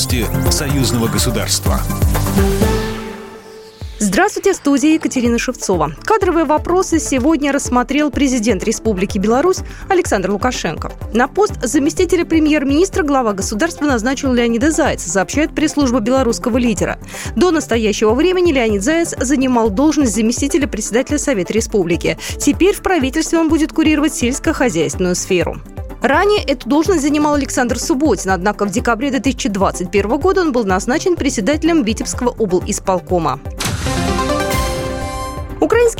Новости союзного государства. Здравствуйте, студия Екатерина Шевцова. Кадровые вопросы сегодня рассмотрел президент Республики Беларусь Александр Лукашенко. На пост заместителя премьер-министра глава государства назначил Леонида Зайца, сообщает пресс-служба белорусского лидера. До настоящего времени Леонид Заяц занимал должность заместителя председателя Совета Республики. Теперь в правительстве он будет курировать сельскохозяйственную сферу. Ранее эту должность занимал Александр Субботин, однако в декабре 2021 года он был назначен председателем Витебского исполкома.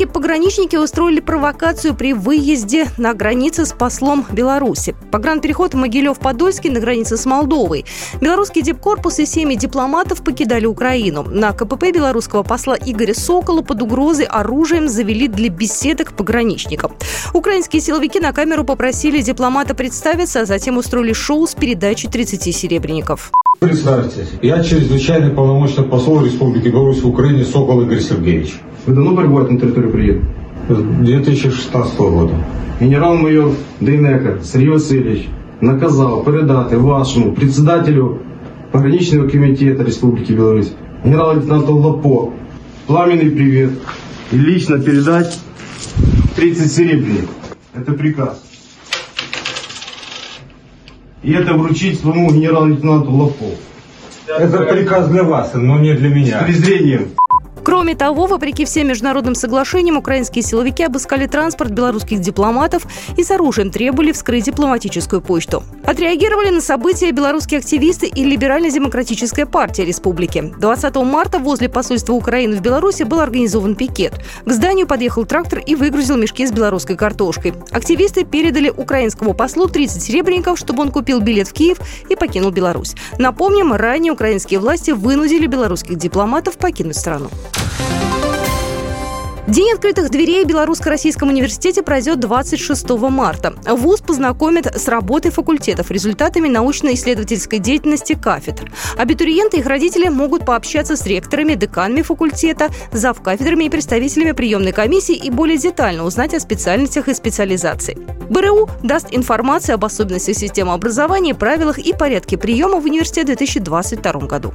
Украинские пограничники устроили провокацию при выезде на границе с послом Беларуси. Погранпереход Могилев-Подольский на границе с Молдовой. Белорусский дипкорпус и семьи дипломатов покидали Украину. На КПП белорусского посла Игоря Сокола под угрозой оружием завели для беседок пограничников. Украинские силовики на камеру попросили дипломата представиться, а затем устроили шоу с передачей 30 серебряников. Представьте, я чрезвычайный полномочный посол Республики Беларусь в Украине Сокол Игорь Сергеевич. Вы давно пребываете на территории приезда? С 2016 года. Генерал-майор Дейнека Сергій Васильович наказав передати вашому председателю пограничного комитета Республики Беларусь генерал-лейтенанту Лапо пламенный привет и лично передать 30 серебряников. Это приказ. И это вручить своему генерал-лейтенанту Лапо. Это приказ для вас, но не для С меня. презрением. Кроме того, вопреки всем международным соглашениям, украинские силовики обыскали транспорт белорусских дипломатов и с оружием требовали вскрыть дипломатическую почту. Отреагировали на события белорусские активисты и Либерально-демократическая партия республики. 20 марта возле посольства Украины в Беларуси был организован пикет. К зданию подъехал трактор и выгрузил мешки с белорусской картошкой. Активисты передали украинскому послу 30 серебряников, чтобы он купил билет в Киев и покинул Беларусь. Напомним, ранее украинские власти вынудили белорусских дипломатов покинуть страну. День открытых дверей в Белорусско-Российском университете пройдет 26 марта. ВУЗ познакомит с работой факультетов, результатами научно-исследовательской деятельности кафедр. Абитуриенты и их родители могут пообщаться с ректорами, деканами факультета, завкафедрами и представителями приемной комиссии и более детально узнать о специальностях и специализации. БРУ даст информацию об особенностях системы образования, правилах и порядке приема в университет в 2022 году.